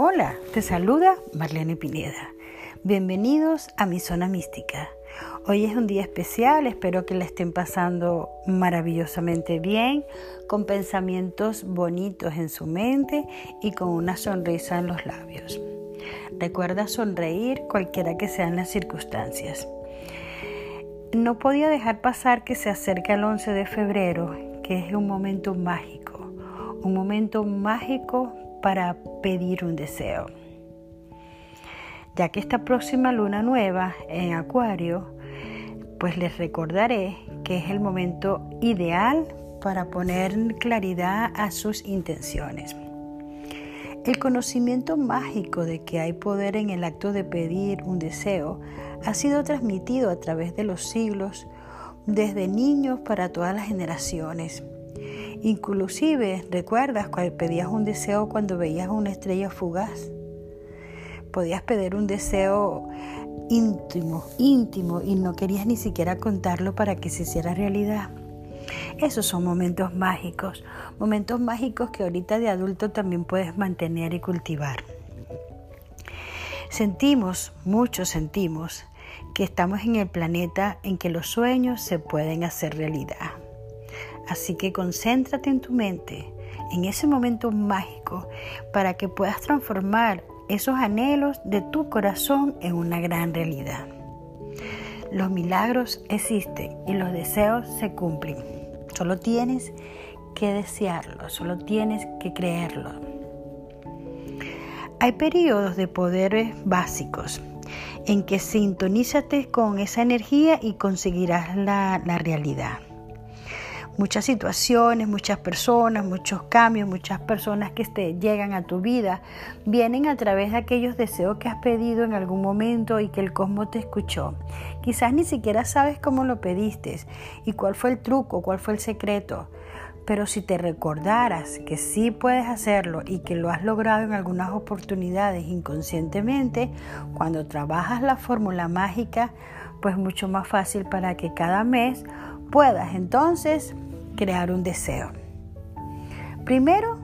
Hola, te saluda Marlene Pineda. Bienvenidos a mi zona mística. Hoy es un día especial, espero que la estén pasando maravillosamente bien, con pensamientos bonitos en su mente y con una sonrisa en los labios. Recuerda sonreír cualquiera que sean las circunstancias. No podía dejar pasar que se acerca el 11 de febrero, que es un momento mágico, un momento mágico para pedir un deseo. Ya que esta próxima luna nueva en Acuario, pues les recordaré que es el momento ideal para poner claridad a sus intenciones. El conocimiento mágico de que hay poder en el acto de pedir un deseo ha sido transmitido a través de los siglos, desde niños para todas las generaciones. Inclusive, ¿recuerdas cuando pedías un deseo cuando veías una estrella fugaz? Podías pedir un deseo íntimo, íntimo, y no querías ni siquiera contarlo para que se hiciera realidad. Esos son momentos mágicos, momentos mágicos que ahorita de adulto también puedes mantener y cultivar. Sentimos, muchos sentimos, que estamos en el planeta en que los sueños se pueden hacer realidad. Así que concéntrate en tu mente, en ese momento mágico, para que puedas transformar esos anhelos de tu corazón en una gran realidad. Los milagros existen y los deseos se cumplen. Solo tienes que desearlo, solo tienes que creerlo. Hay periodos de poderes básicos en que sintonízate con esa energía y conseguirás la, la realidad muchas situaciones, muchas personas, muchos cambios, muchas personas que te llegan a tu vida, vienen a través de aquellos deseos que has pedido en algún momento y que el cosmos te escuchó. Quizás ni siquiera sabes cómo lo pediste y cuál fue el truco, cuál fue el secreto. Pero si te recordaras que sí puedes hacerlo y que lo has logrado en algunas oportunidades inconscientemente, cuando trabajas la fórmula mágica, pues mucho más fácil para que cada mes puedas entonces crear un deseo. Primero,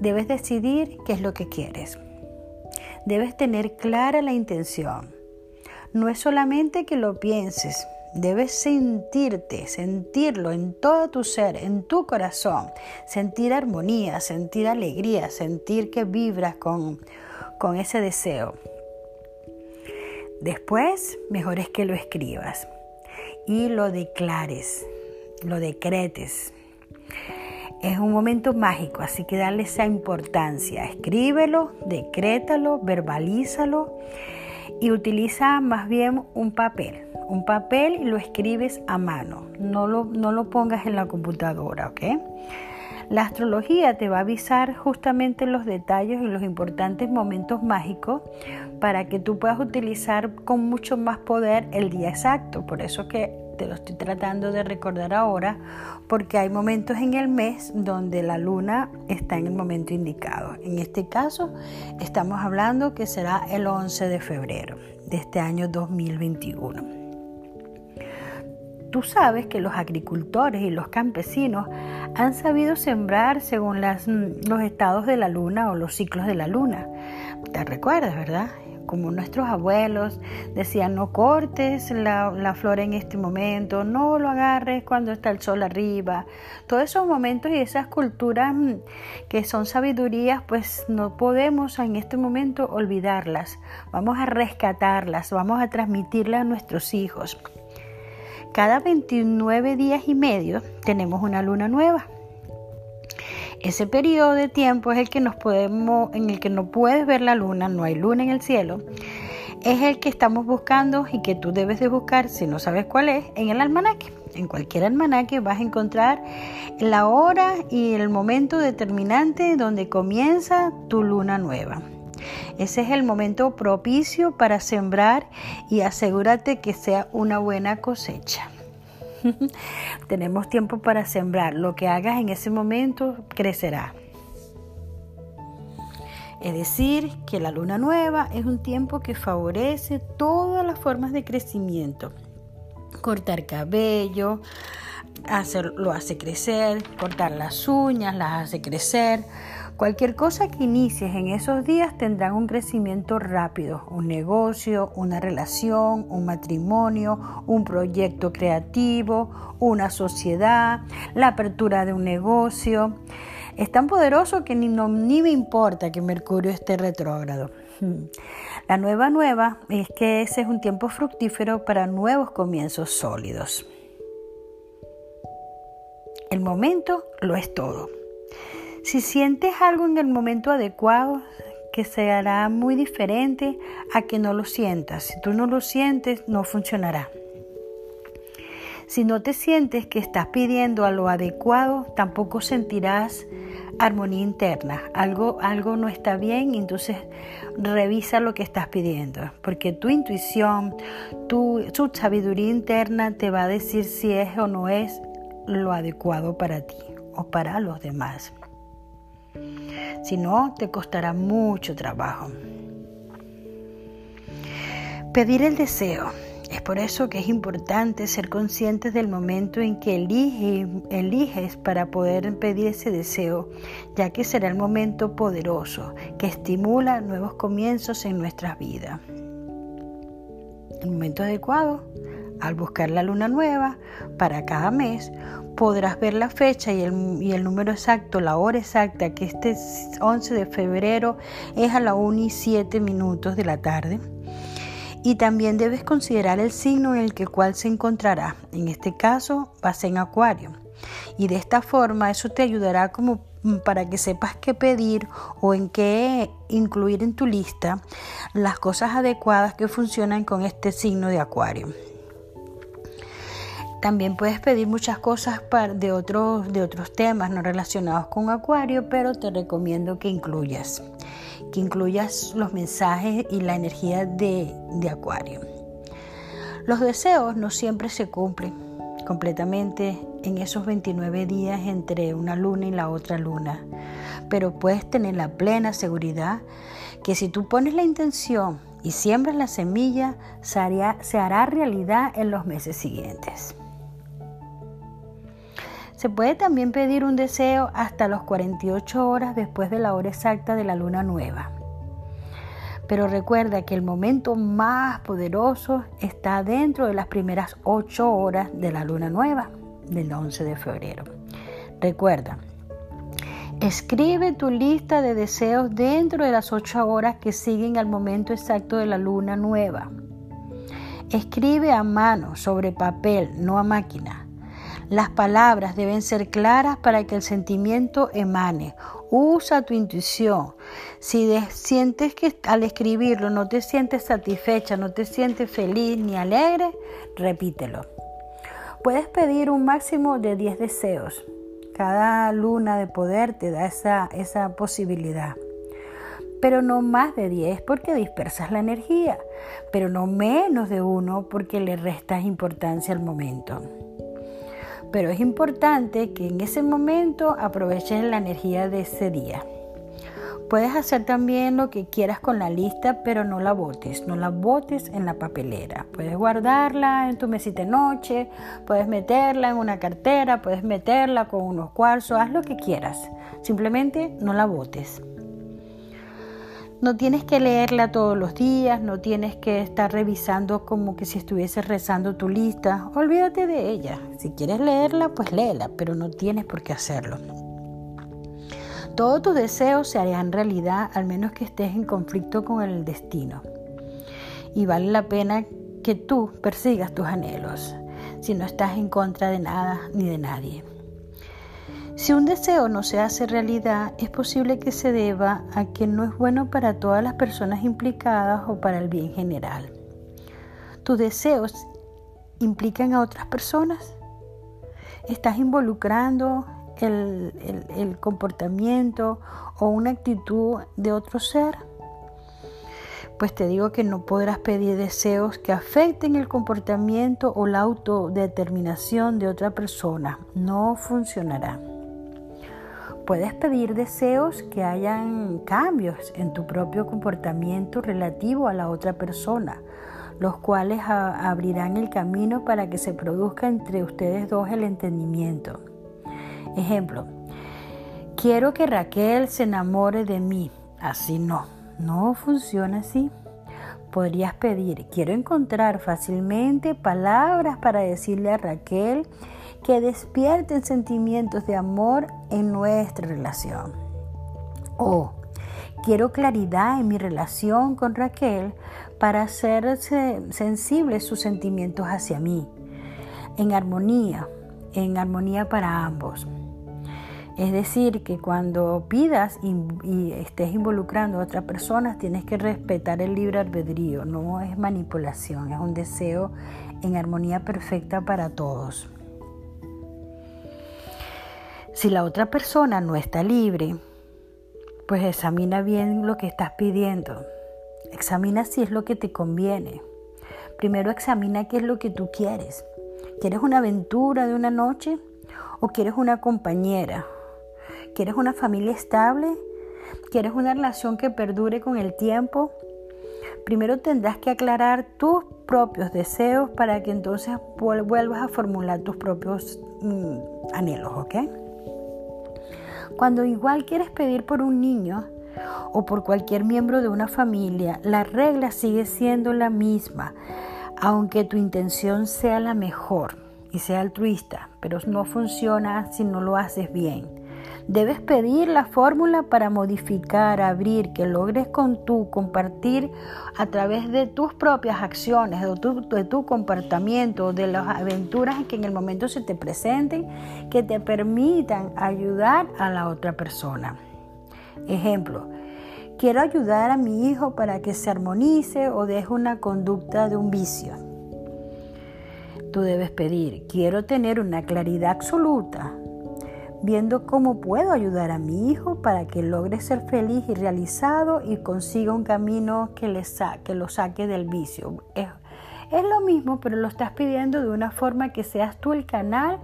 debes decidir qué es lo que quieres. Debes tener clara la intención. No es solamente que lo pienses, debes sentirte, sentirlo en todo tu ser, en tu corazón, sentir armonía, sentir alegría, sentir que vibras con, con ese deseo. Después, mejor es que lo escribas y lo declares lo decretes. Es un momento mágico, así que dale esa importancia. Escríbelo, decrétalo, verbalízalo y utiliza más bien un papel. Un papel y lo escribes a mano. No lo, no lo pongas en la computadora, ¿ok? La astrología te va a avisar justamente los detalles y los importantes momentos mágicos para que tú puedas utilizar con mucho más poder el día exacto. Por eso que te lo estoy tratando de recordar ahora, porque hay momentos en el mes donde la luna está en el momento indicado. En este caso, estamos hablando que será el 11 de febrero de este año 2021. Tú sabes que los agricultores y los campesinos han sabido sembrar según los estados de la luna o los ciclos de la luna. ¿Te recuerdas, verdad? Como nuestros abuelos decían, no cortes la, flor en este momento, no lo agarres cuando está el sol arriba. Todos esos momentos y esas culturas mm, que son sabidurías, pues no podemos en este momento olvidarlas. Vamos a rescatarlas, vamos a transmitirlas a nuestros hijos. Cada 29 días y medio tenemos una luna nueva. Ese periodo de tiempo es el que nos podemos, en el que no puedes ver la luna, no hay luna en el cielo. Es el que estamos buscando y que tú debes de buscar, si no sabes cuál es, en el almanaque. En cualquier almanaque vas a encontrar la hora y el momento determinante donde comienza tu luna nueva. Ese es el momento propicio para sembrar y asegúrate que sea una buena cosecha. Tenemos tiempo para sembrar. Lo que hagas en ese momento crecerá. Es decir, que la luna nueva es un tiempo que favorece todas las formas de crecimiento. Cortar cabello, lo hace crecer, cortar las uñas las hace crecer, Cualquier cosa que inicies en esos días tendrá un crecimiento rápido, un negocio, una relación, un matrimonio, un proyecto creativo, una sociedad, la apertura de un negocio. Es tan poderoso que ni, ni me importa que Mercurio esté retrógrado. La nueva nueva es que ese es un tiempo fructífero para nuevos comienzos sólidos. El momento lo es todo. Si sientes algo en el momento adecuado, que se hará muy diferente a que no lo sientas. Si tú no lo sientes, no funcionará. Si no te sientes que estás pidiendo a lo adecuado, tampoco sentirás armonía interna. Algo, algo no está bien, entonces revisa lo que estás pidiendo, porque tu intuición, tu, tu sabiduría interna te va a decir si es o no es lo adecuado para ti o para los demás. Si no, te costará mucho trabajo. Pedir el deseo. Es por eso que es importante ser conscientes del momento en que eliges para poder pedir ese deseo, ya que será el momento poderoso que estimula nuevos comienzos en nuestras vidas. El momento adecuado, al buscar la luna nueva para cada mes, podrás ver la fecha y el, número exacto, la hora exacta, que este 11 de febrero es a la 1 y 7 minutos de la tarde. Y también debes considerar el signo en el que cual se encontrará. En este caso va a ser en acuario. Y de esta forma eso te ayudará como para que sepas qué pedir o en qué incluir en tu lista las cosas adecuadas que funcionan con este signo de acuario. También puedes pedir muchas cosas de otros, de otros temas no relacionados con Acuario, pero te recomiendo que incluyas, que incluyas los mensajes y la energía de, de Acuario. Los deseos no siempre se cumplen completamente en esos 29 días entre una luna y la otra luna, pero puedes tener la plena seguridad que si tú pones la intención y siembras la semilla, se hará realidad en los meses siguientes. Se puede también pedir un deseo hasta los 48 horas después de la hora exacta de la luna nueva. Pero recuerda que el momento más poderoso está dentro de las primeras 8 horas de la luna nueva del 11 de febrero. Recuerda, escribe tu lista de deseos dentro de las 8 horas que siguen al momento exacto de la luna nueva. Escribe a mano sobre papel, no a máquina. Las palabras deben ser claras para que el sentimiento emane. Usa tu intuición. Si sientes que al escribirlo no te sientes satisfecha, no te sientes feliz ni alegre, repítelo. Puedes pedir un máximo de 10 deseos. Cada luna de poder te da esa, posibilidad pero no más de 10 porque dispersas la energía, pero no menos de uno porque le restas importancia al momento pero es importante que en ese momento aproveches la energía de ese día. Puedes hacer también lo que quieras con la lista, pero no la botes, no la botes en la papelera. Puedes guardarla en tu mesita de noche, puedes meterla en una cartera, puedes meterla con unos cuarzos, haz lo que quieras. Simplemente no la botes. No tienes que leerla todos los días, no tienes que estar revisando como que si estuvieses rezando tu lista. Olvídate de ella. Si quieres leerla, pues léela, pero no tienes por qué hacerlo. Todos tus deseos se harán realidad al menos que estés en conflicto con el destino. Y vale la pena que tú persigas tus anhelos si no estás en contra de nada ni de nadie. Si un deseo no se hace realidad, es posible que se deba a que no es bueno para todas las personas implicadas o para el bien general. ¿Tus deseos implican a otras personas? ¿Estás involucrando el, el comportamiento o una actitud de otro ser? Pues te digo que no podrás pedir deseos que afecten el comportamiento o la autodeterminación de otra persona. No funcionará. Puedes pedir deseos que hayan cambios en tu propio comportamiento relativo a la otra persona, los cuales abrirán el camino para que se produzca entre ustedes dos el entendimiento. Ejemplo, quiero que Raquel se enamore de mí. Así no, no funciona así. Podrías pedir, quiero encontrar fácilmente palabras para decirle a Raquel que despierten sentimientos de amor en nuestra relación. O quiero claridad en mi relación con Raquel para hacer sensibles sus sentimientos hacia mí, en armonía, en armonía para ambos. Es decir, que cuando pidas y, estés involucrando a otra persona, tienes que respetar el libre albedrío, no es manipulación, es un deseo en armonía perfecta para todos. Si la otra persona no está libre, pues examina bien lo que estás pidiendo. Examina si es lo que te conviene. Primero examina qué es lo que tú quieres. ¿Quieres una aventura de una noche o quieres una compañera? ¿Quieres una familia estable? ¿Quieres una relación que perdure con el tiempo? Primero tendrás que aclarar tus propios deseos para que entonces vuelvas a formular tus propios mm, anhelos, ¿ok? Cuando igual quieres pedir por un niño o por cualquier miembro de una familia, la regla sigue siendo la misma, aunque tu intención sea la mejor y sea altruista, pero no funciona si no lo haces bien. Debes pedir la fórmula para modificar, abrir, que logres con tu compartir a través de tus propias acciones, de tu, comportamiento, de las aventuras que en el momento se te presenten, que te permitan ayudar a la otra persona. Ejemplo, quiero ayudar a mi hijo para que se armonice o deje una conducta de un vicio. Tú debes pedir, quiero tener una claridad absoluta viendo cómo puedo ayudar a mi hijo para que logre ser feliz y realizado y consiga un camino que, le lo saque del vicio. Es, es lo mismo, pero lo estás pidiendo de una forma que seas tú el canal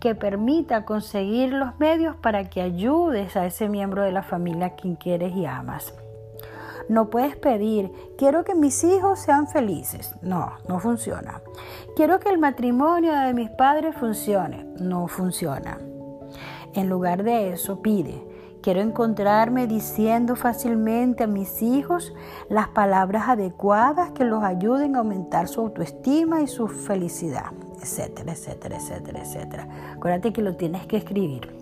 que permita conseguir los medios para que ayudes a ese miembro de la familia a quien quieres y amas. No puedes pedir, quiero que mis hijos sean felices. No, no funciona. Quiero que el matrimonio de mis padres funcione. No funciona. En lugar de eso, pide, quiero encontrarme diciendo fácilmente a mis hijos las palabras adecuadas que los ayuden a aumentar su autoestima y su felicidad, etcétera, etcétera, etcétera, etcétera. Acuérdate que lo tienes que escribir.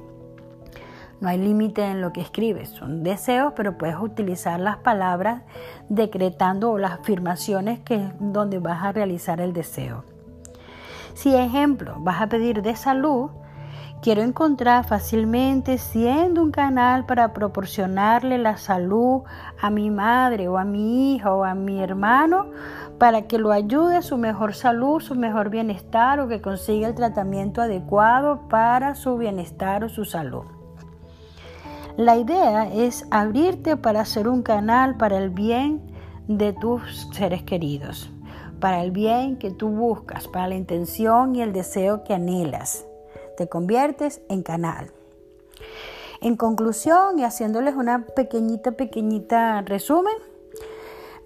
No hay límite en lo que escribes, son deseos, pero puedes utilizar las palabras decretando o las afirmaciones que es donde vas a realizar el deseo. Si ejemplo, vas a pedir de salud, Quiero encontrar fácilmente siendo un canal para proporcionarle la salud a mi madre o a mi hija o a mi hermano para que lo ayude a su mejor salud, su mejor bienestar o que consiga el tratamiento adecuado para su bienestar o su salud. La idea es abrirte para ser un canal para el bien de tus seres queridos, para el bien que tú buscas, para la intención y el deseo que anhelas te conviertes en canal. En conclusión y haciéndoles una pequeñita, pequeñita resumen,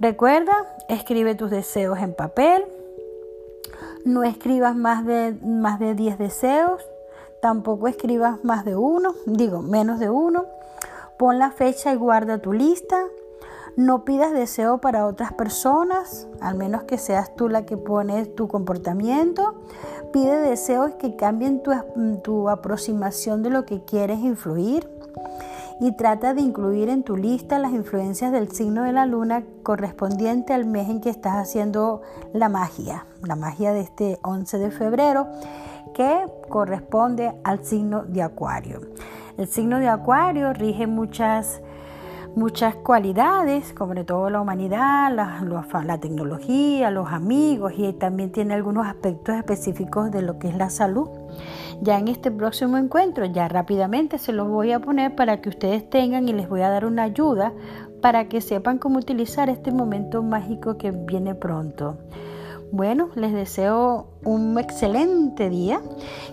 recuerda, escribe tus deseos en papel, no escribas más de, más de 10 deseos, tampoco escribas más de uno, digo, menos de uno, pon la fecha y guarda tu lista, no pidas deseo para otras personas, al menos que seas tú la que pones tu comportamiento. Pide deseos que cambien tu, tu aproximación de lo que quieres influir. Y trata de incluir en tu lista las influencias del signo de la luna correspondiente al mes en que estás haciendo la magia, la magia de este 11 de febrero, que corresponde al signo de Acuario. El signo de Acuario rige muchas muchas cualidades, sobre todo la humanidad, la, la, tecnología, los amigos y también tiene algunos aspectos específicos de lo que es la salud. Ya en este próximo encuentro, ya rápidamente se los voy a poner para que ustedes tengan y les voy a dar una ayuda para que sepan cómo utilizar este momento mágico que viene pronto. Bueno, les deseo un excelente día,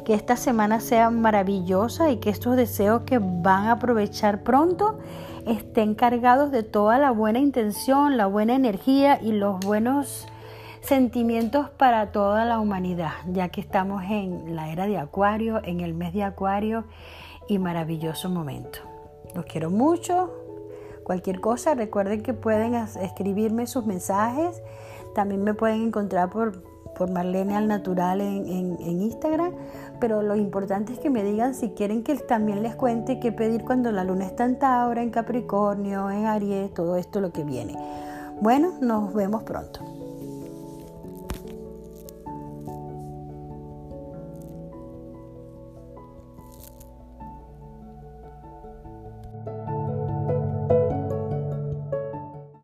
que esta semana sea maravillosa y que estos deseos que van a aprovechar pronto estén cargados de toda la buena intención, la buena energía y los buenos sentimientos para toda la humanidad, ya que estamos en la era de Acuario, en el mes de Acuario, y maravilloso momento. Los quiero mucho. Cualquier cosa, recuerden que pueden escribirme sus mensajes. También me pueden encontrar por, por Marlene al Natural en, en, Instagram. Pero lo importante es que me digan si quieren que también les cuente qué pedir cuando la luna está en Tauro, en Capricornio, en Aries, todo esto lo que viene. Bueno, nos vemos pronto.